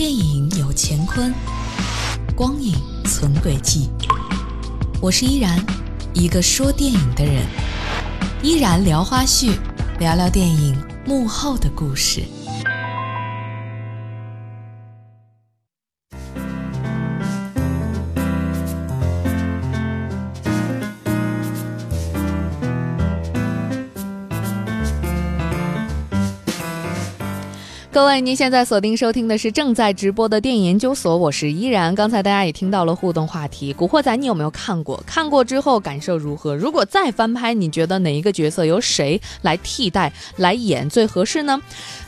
电影有乾坤，光影存轨迹。我是依然，一个说电影的人。依然聊花絮，聊聊电影幕后的故事。各位，您现在锁定收听的是正在直播的电影研究所，我是依然。刚才大家也听到了互动话题，《古惑仔》你有没有看过？看过之后感受如何？如果再翻拍，你觉得哪一个角色由谁来替代来演最合适呢？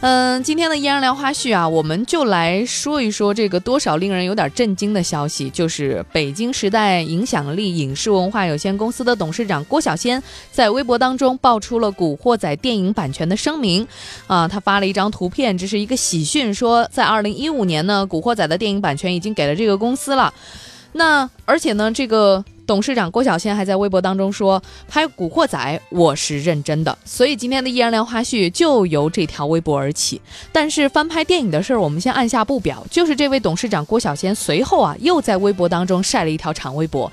嗯，今天的依然聊花絮啊，我们就来说一说这个多少令人有点震惊的消息，就是北京时代影响力影视文化有限公司的董事长郭晓仙在微博当中爆出了《古惑仔》电影版权的声明。啊，他发了一张图片，这是。是一个喜讯说，在二零一五年呢，《古惑仔》的电影版权已经给了这个公司了。那而且呢，这个董事长郭晓仙还在微博当中说：“拍《古惑仔》，我是认真的。”所以今天的《依然聊花絮》就由这条微博而起。但是翻拍电影的事儿，我们先按下不表。就是这位董事长郭晓仙随后啊，又在微博当中晒了一条长微博。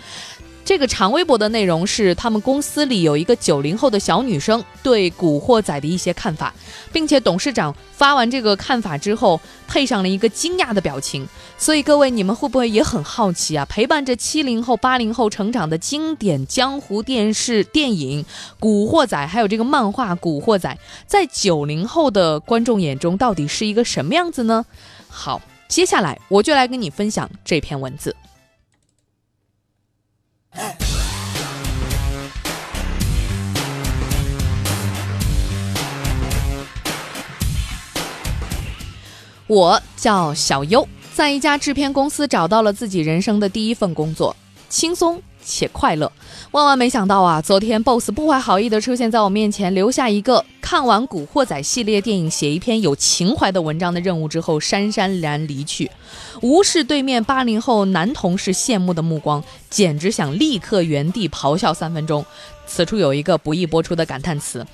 这个长微博的内容是他们公司里有一个九零后的小女生对《古惑仔》的一些看法，并且董事长发完这个看法之后，配上了一个惊讶的表情。所以各位，你们会不会也很好奇啊？陪伴着七零后、八零后成长的经典江湖电视电影《古惑仔》，还有这个漫画《古惑仔》，在九零后的观众眼中到底是一个什么样子呢？好，接下来我就来跟你分享这篇文字。我叫小优，在一家制片公司找到了自己人生的第一份工作，轻松且快乐。万万没想到啊，昨天 boss 不怀好意的出现在我面前，留下一个看完《古惑仔》系列电影写一篇有情怀的文章的任务之后，姗姗然离去，无视对面八零后男同事羡慕的目光，简直想立刻原地咆哮三分钟。此处有一个不易播出的感叹词。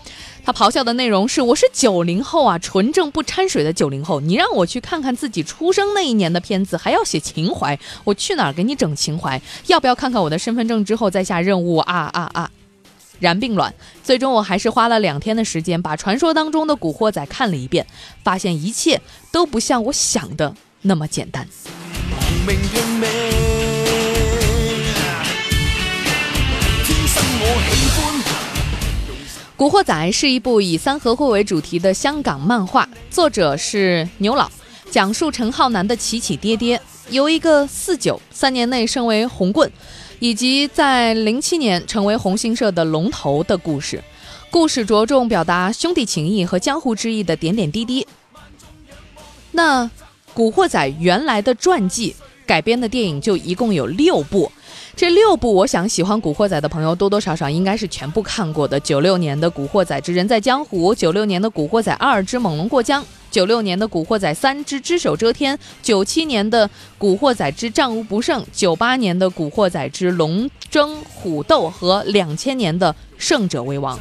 他咆哮的内容是：“我是九零后啊，纯正不掺水的九零后。你让我去看看自己出生那一年的片子，还要写情怀，我去哪儿给你整情怀？要不要看看我的身份证之后再下任务啊啊啊！”然并卵，最终我还是花了两天的时间，把传说当中的古惑仔看了一遍，发现一切都不像我想的那么简单。《古惑仔》是一部以三合会为主题的香港漫画，作者是牛老，讲述陈浩南的起起跌跌，由一个四九三年内升为红棍，以及在零七年成为红星社的龙头的故事。故事着重表达兄弟情谊和江湖之意的点点滴滴。那《古惑仔》原来的传记改编的电影就一共有六部。这六部，我想喜欢《古惑仔》的朋友多多少少应该是全部看过的。九六年的《古惑仔之人在江湖》，九六年的《古惑仔二之猛龙过江》，九六年的《古惑仔三之只手遮天》，九七年的《古惑仔之战无不胜》，九八年的《古惑仔之龙争虎斗》和两千年的《胜者为王》。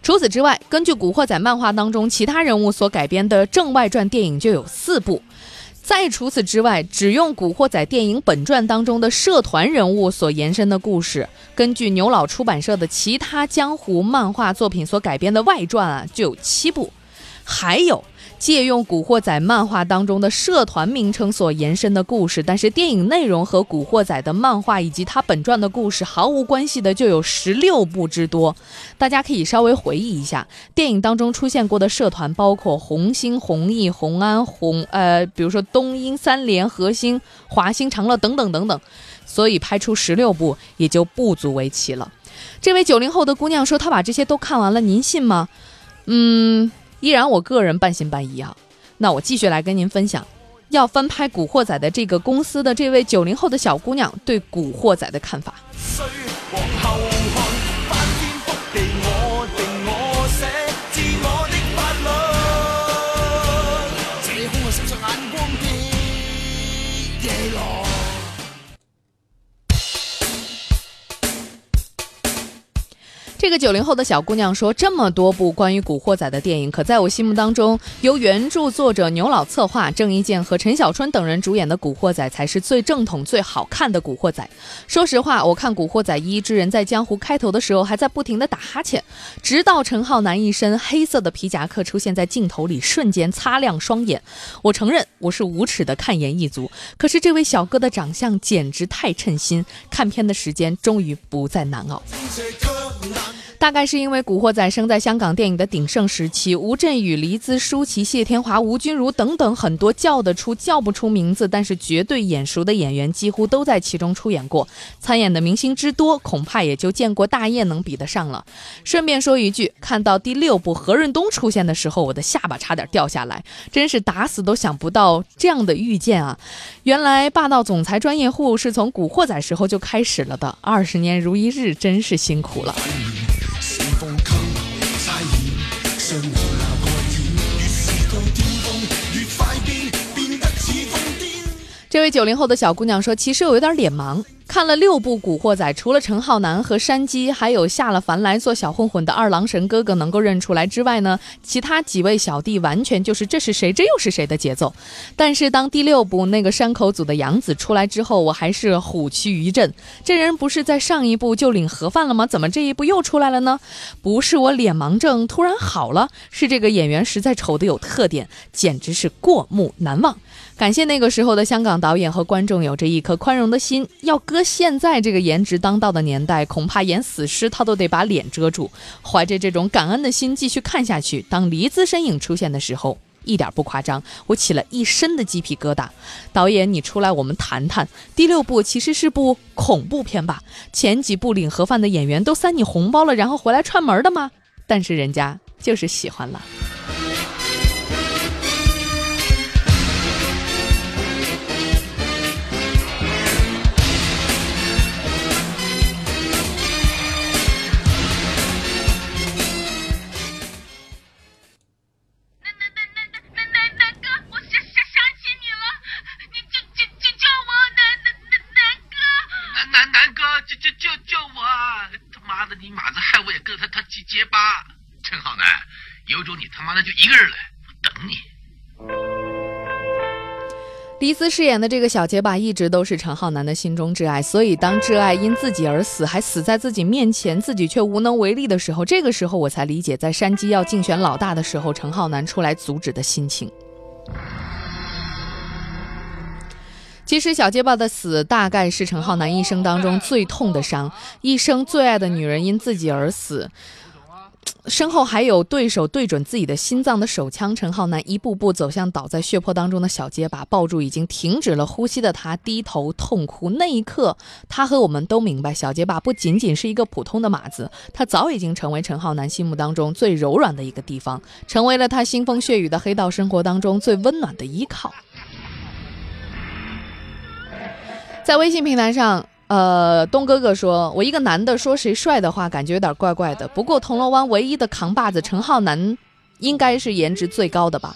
除此之外，根据《古惑仔》漫画当中其他人物所改编的正外传电影就有四部。再除此之外，只用《古惑仔》电影本传当中的社团人物所延伸的故事，根据牛老出版社的其他江湖漫画作品所改编的外传啊，就有七部，还有。借用《古惑仔》漫画当中的社团名称所延伸的故事，但是电影内容和《古惑仔》的漫画以及它本传的故事毫无关系的就有十六部之多。大家可以稍微回忆一下，电影当中出现过的社团包括红星、红毅、红安、红呃，比如说东英、三联、核心、华星、长乐等等等等，所以拍出十六部也就不足为奇了。这位九零后的姑娘说她把这些都看完了，您信吗？嗯。依然，我个人半信半疑啊。那我继续来跟您分享，要翻拍《古惑仔》的这个公司的这位九零后的小姑娘对《古惑仔》的看法。个九零后的小姑娘说：“这么多部关于古惑仔的电影，可在我心目当中，由原著作者牛老策划、郑伊健和陈小春等人主演的古惑仔才是最正统、最好看的古惑仔。说实话，我看《古惑仔一之人在江湖》开头的时候，还在不停的打哈欠，直到陈浩南一身黑色的皮夹克出现在镜头里，瞬间擦亮双眼。我承认我是无耻的看颜一族，可是这位小哥的长相简直太称心，看片的时间终于不再难熬。”大概是因为《古惑仔》生在香港电影的鼎盛时期，吴镇宇、黎姿、舒淇、谢天华、吴君如等等很多叫得出叫不出名字，但是绝对眼熟的演员几乎都在其中出演过。参演的明星之多，恐怕也就见过大雁能比得上了。顺便说一句，看到第六部何润东出现的时候，我的下巴差点掉下来，真是打死都想不到这样的遇见啊！原来霸道总裁专业户是从《古惑仔》时候就开始了的，二十年如一日，真是辛苦了。这位九零后的小姑娘说：“其实我有点脸盲。”看了六部《古惑仔》，除了陈浩南和山鸡，还有下了凡来做小混混的二郎神哥哥能够认出来之外呢，其他几位小弟完全就是这是谁，这又是谁的节奏。但是当第六部那个山口组的杨子出来之后，我还是虎躯一震。这人不是在上一部就领盒饭了吗？怎么这一部又出来了呢？不是我脸盲症突然好了，是这个演员实在丑的有特点，简直是过目难忘。感谢那个时候的香港导演和观众有着一颗宽容的心，要割现在这个颜值当道的年代，恐怕演死尸他都得把脸遮住。怀着这种感恩的心继续看下去，当黎姿身影出现的时候，一点不夸张，我起了一身的鸡皮疙瘩。导演，你出来我们谈谈。第六部其实是部恐怖片吧？前几部领盒饭的演员都塞你红包了，然后回来串门的吗？但是人家就是喜欢了。就一个人来，我等你黎姿饰演的这个小结巴一直都是陈浩南的心中挚爱，所以当挚爱因自己而死，还死在自己面前，自己却无能为力的时候，这个时候我才理解，在山鸡要竞选老大的时候，陈浩南出来阻止的心情。其实小结巴的死，大概是陈浩南一生当中最痛的伤，一生最爱的女人因自己而死。身后还有对手对准自己的心脏的手枪，陈浩南一步步走向倒在血泊当中的小结巴，抱住已经停止了呼吸的他，低头痛哭。那一刻，他和我们都明白，小结巴不仅仅是一个普通的马子，他早已经成为陈浩南心目当中最柔软的一个地方，成为了他腥风血雨的黑道生活当中最温暖的依靠。在微信平台上。呃，东哥哥说，我一个男的说谁帅的话，感觉有点怪怪的。不过铜锣湾唯一的扛把子陈浩南，应该是颜值最高的吧？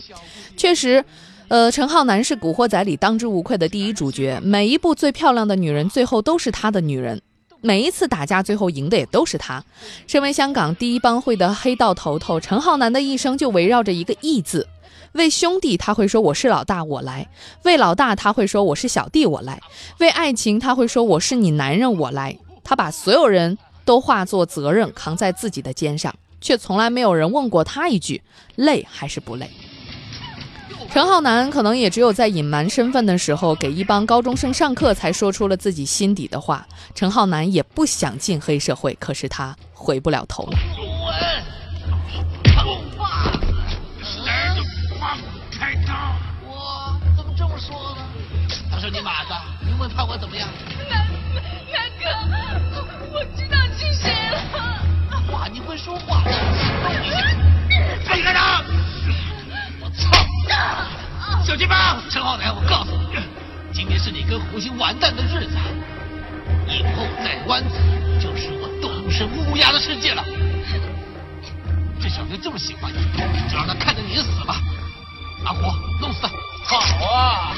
确实，呃，陈浩南是《古惑仔》里当之无愧的第一主角。每一部最漂亮的女人，最后都是他的女人；每一次打架，最后赢的也都是他。身为香港第一帮会的黑道头头，陈浩南的一生就围绕着一个“义”字。为兄弟，他会说我是老大，我来；为老大，他会说我是小弟，我来；为爱情，他会说我是你男人，我来。他把所有人都化作责任扛在自己的肩上，却从来没有人问过他一句累还是不累。陈浩南可能也只有在隐瞒身份的时候，给一帮高中生上课，才说出了自己心底的话。陈浩南也不想进黑社会，可是他回不了头了。子，你问他我怎么样？南南哥，我知道是谁了。哇你会说话，动一下，放开他！我操！小鸡巴，陈浩南，我告诉你，今天是你跟胡鑫完蛋的日子，以后在湾子就是我东升乌鸦的世界了。这小妞这么喜欢你，就让他看着你死吧。阿虎，弄死他！好啊！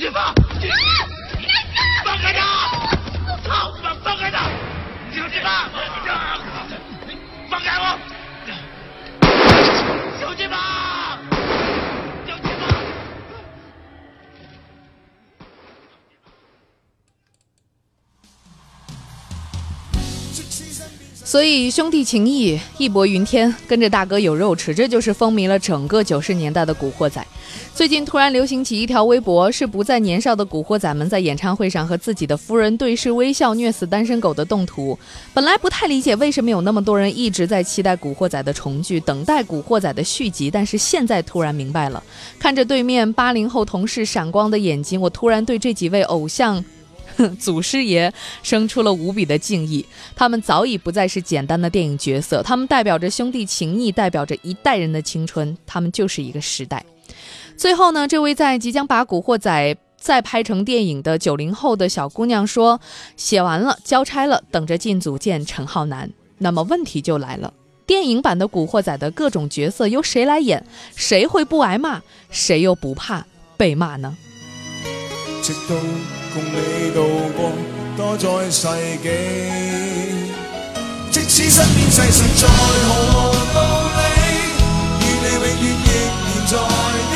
小金发，小金发，放开他！操！放开他！小鸡巴！放开我！小鸡巴！所以兄弟情谊义薄云天，跟着大哥有肉吃，这就是风靡了整个九十年代的古惑仔。最近突然流行起一条微博，是不再年少的古惑仔们在演唱会上和自己的夫人对视微笑，虐死单身狗的动图。本来不太理解为什么有那么多人一直在期待古惑仔的重聚，等待古惑仔的续集，但是现在突然明白了。看着对面八零后同事闪光的眼睛，我突然对这几位偶像。祖师爷生出了无比的敬意，他们早已不再是简单的电影角色，他们代表着兄弟情谊，代表着一代人的青春，他们就是一个时代。最后呢，这位在即将把《古惑仔》再拍成电影的九零后的小姑娘说：“写完了，交差了，等着进组见陈浩南。”那么问题就来了，电影版的《古惑仔》的各种角色由谁来演？谁会不挨骂？谁又不怕被骂呢？直到共你度过多载世纪。即使身边世事再毫无道理，与你永远亦然在。